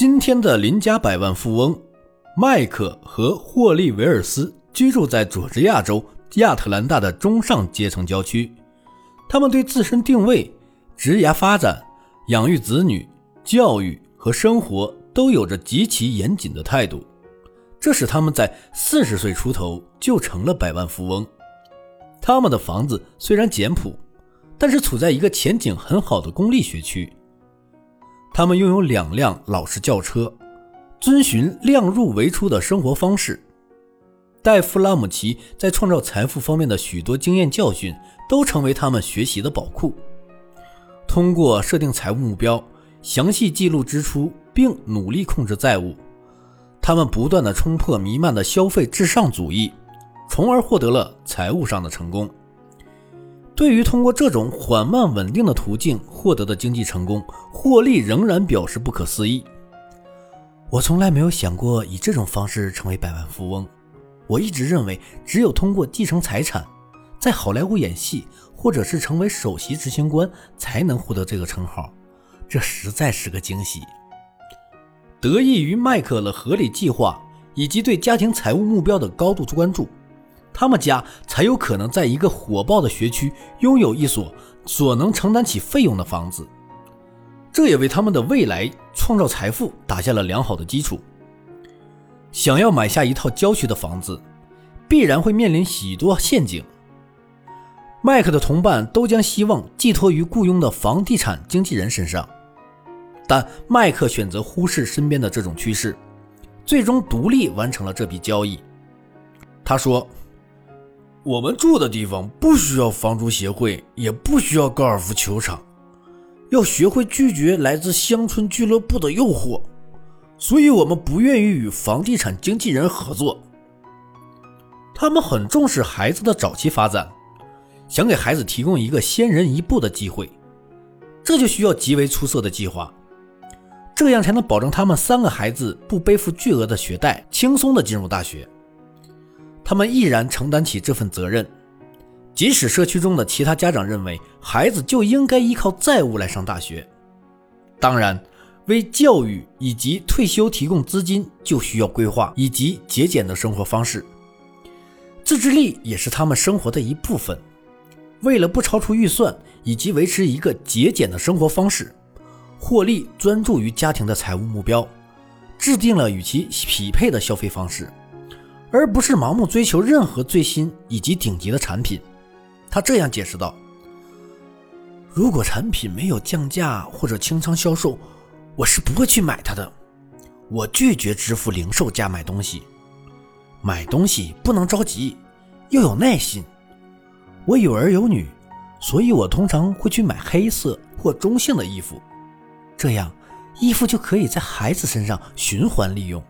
今天的邻家百万富翁麦克和霍利维尔斯居住在佐治亚州亚特兰大的中上阶层郊区。他们对自身定位、职业发展、养育子女、教育和生活都有着极其严谨的态度，这使他们在四十岁出头就成了百万富翁。他们的房子虽然简朴，但是处在一个前景很好的公立学区。他们拥有两辆老式轿车，遵循量入为出的生活方式。戴夫·拉姆齐在创造财富方面的许多经验教训。都成为他们学习的宝库。通过设定财务目标、详细记录支出，并努力控制债务，他们不断地冲破弥漫的消费至上主义，从而获得了财务上的成功。对于通过这种缓慢稳定的途径获得的经济成功，霍利仍然表示不可思议。我从来没有想过以这种方式成为百万富翁。我一直认为，只有通过继承财产。在好莱坞演戏，或者是成为首席执行官，才能获得这个称号，这实在是个惊喜。得益于迈克的合理计划以及对家庭财务目标的高度关注，他们家才有可能在一个火爆的学区拥有一所所能承担起费用的房子。这也为他们的未来创造财富打下了良好的基础。想要买下一套郊区的房子，必然会面临许多陷阱。麦克的同伴都将希望寄托于雇佣的房地产经纪人身上，但麦克选择忽视身边的这种趋势，最终独立完成了这笔交易。他说：“我们住的地方不需要房租协会，也不需要高尔夫球场，要学会拒绝来自乡村俱乐部的诱惑，所以我们不愿意与房地产经纪人合作。他们很重视孩子的早期发展。”想给孩子提供一个先人一步的机会，这就需要极为出色的计划，这样才能保证他们三个孩子不背负巨额的学贷，轻松的进入大学。他们毅然承担起这份责任，即使社区中的其他家长认为孩子就应该依靠债务来上大学。当然，为教育以及退休提供资金，就需要规划以及节俭的生活方式。自制力也是他们生活的一部分。为了不超出预算以及维持一个节俭的生活方式，霍利专注于家庭的财务目标，制定了与其匹配的消费方式，而不是盲目追求任何最新以及顶级的产品。他这样解释道：“如果产品没有降价或者清仓销售，我是不会去买它的。我拒绝支付零售价买东西。买东西不能着急，要有耐心。”我有儿有女，所以我通常会去买黑色或中性的衣服，这样衣服就可以在孩子身上循环利用。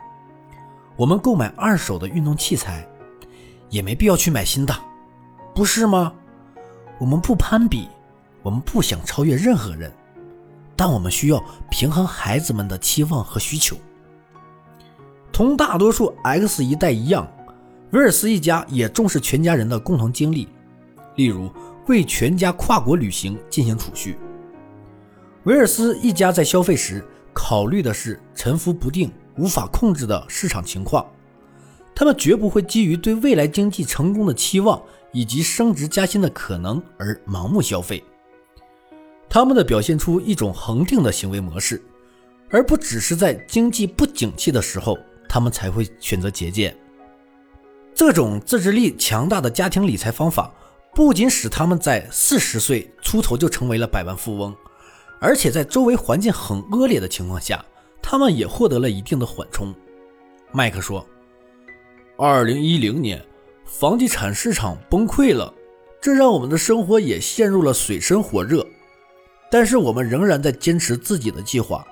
我们购买二手的运动器材，也没必要去买新的，不是吗？我们不攀比，我们不想超越任何人，但我们需要平衡孩子们的期望和需求。同大多数 X 一代一样，威尔斯一家也重视全家人的共同经历。例如，为全家跨国旅行进行储蓄。威尔斯一家在消费时考虑的是沉浮不定、无法控制的市场情况，他们绝不会基于对未来经济成功的期望以及升职加薪的可能而盲目消费。他们的表现出一种恒定的行为模式，而不只是在经济不景气的时候，他们才会选择节俭。这种自制力强大的家庭理财方法。不仅使他们在四十岁出头就成为了百万富翁，而且在周围环境很恶劣的情况下，他们也获得了一定的缓冲。麦克说：“二零一零年，房地产市场崩溃了，这让我们的生活也陷入了水深火热。但是我们仍然在坚持自己的计划。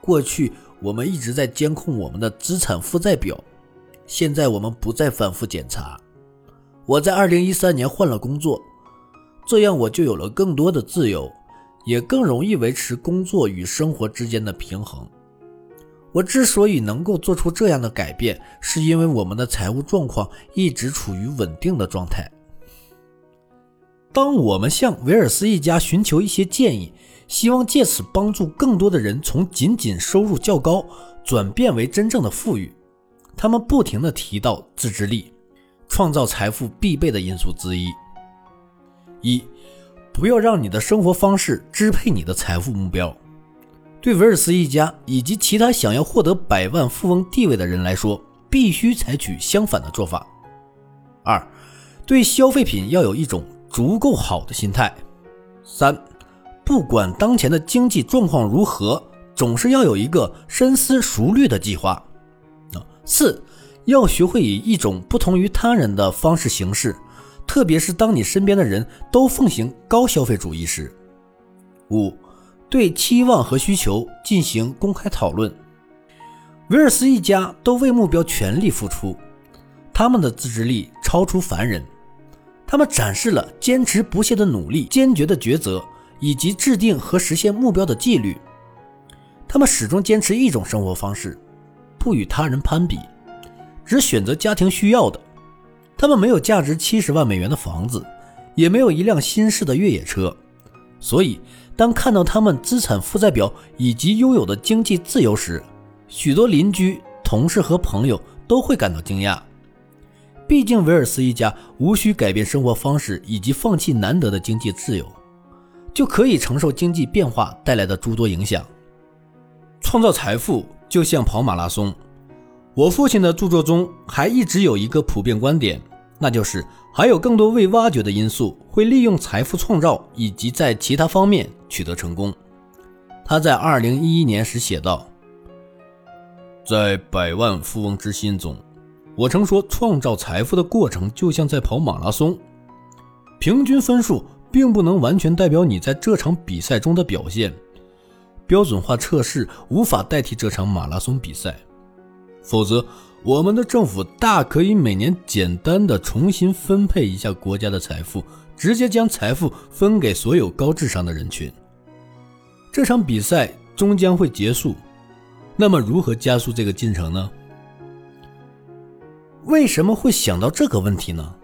过去我们一直在监控我们的资产负债表，现在我们不再反复检查。”我在二零一三年换了工作，这样我就有了更多的自由，也更容易维持工作与生活之间的平衡。我之所以能够做出这样的改变，是因为我们的财务状况一直处于稳定的状态。当我们向维尔斯一家寻求一些建议，希望借此帮助更多的人从仅仅收入较高转变为真正的富裕。他们不停地提到自制力，创造财富必备的因素之一。一，不要让你的生活方式支配你的财富目标。对维尔斯一家以及其他想要获得百万富翁地位的人来说，必须采取相反的做法。二，对消费品要有一种足够好的心态。三，不管当前的经济状况如何，总是要有一个深思熟虑的计划。啊，四，要学会以一种不同于他人的方式行事，特别是当你身边的人都奉行高消费主义时。五。对期望和需求进行公开讨论。威尔斯一家都为目标全力付出，他们的自制力超出凡人。他们展示了坚持不懈的努力、坚决的抉择以及制定和实现目标的纪律。他们始终坚持一种生活方式，不与他人攀比，只选择家庭需要的。他们没有价值七十万美元的房子，也没有一辆新式的越野车，所以。当看到他们资产负债表以及拥有的经济自由时，许多邻居、同事和朋友都会感到惊讶。毕竟，维尔斯一家无需改变生活方式以及放弃难得的经济自由，就可以承受经济变化带来的诸多影响。创造财富就像跑马拉松。我父亲的著作中还一直有一个普遍观点。那就是还有更多未挖掘的因素会利用财富创造以及在其他方面取得成功。他在二零一一年时写道：“在百万富翁之心中，我曾说，创造财富的过程就像在跑马拉松，平均分数并不能完全代表你在这场比赛中的表现，标准化测试无法代替这场马拉松比赛，否则。”我们的政府大可以每年简单的重新分配一下国家的财富，直接将财富分给所有高智商的人群。这场比赛终将会结束，那么如何加速这个进程呢？为什么会想到这个问题呢？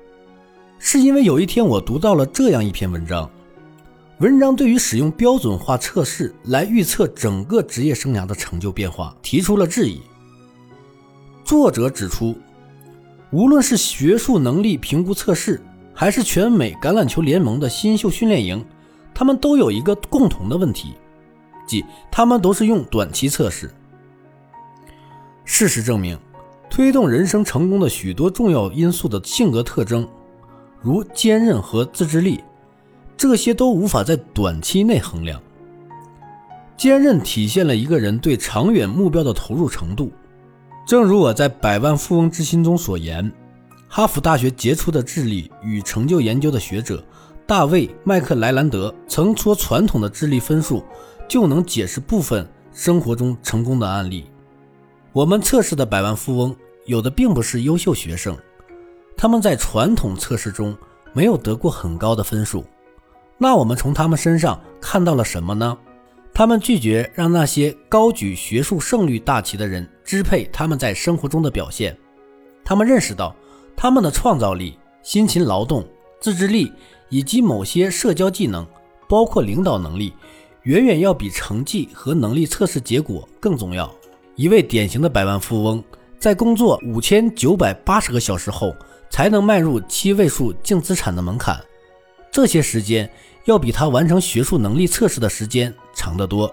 是因为有一天我读到了这样一篇文章，文章对于使用标准化测试来预测整个职业生涯的成就变化提出了质疑。作者指出，无论是学术能力评估测试，还是全美橄榄球联盟的新秀训练营，他们都有一个共同的问题，即他们都是用短期测试。事实证明，推动人生成功的许多重要因素的性格特征，如坚韧和自制力，这些都无法在短期内衡量。坚韧体现了一个人对长远目标的投入程度。正如我在《百万富翁之心》中所言，哈佛大学杰出的智力与成就研究的学者大卫·麦克莱兰德曾说：“传统的智力分数就能解释部分生活中成功的案例。我们测试的百万富翁有的并不是优秀学生，他们在传统测试中没有得过很高的分数。那我们从他们身上看到了什么呢？”他们拒绝让那些高举学术胜率大旗的人支配他们在生活中的表现。他们认识到，他们的创造力、辛勤劳动、自制力以及某些社交技能，包括领导能力，远远要比成绩和能力测试结果更重要。一位典型的百万富翁在工作五千九百八十个小时后，才能迈入七位数净资产的门槛。这些时间。要比他完成学术能力测试的时间长得多。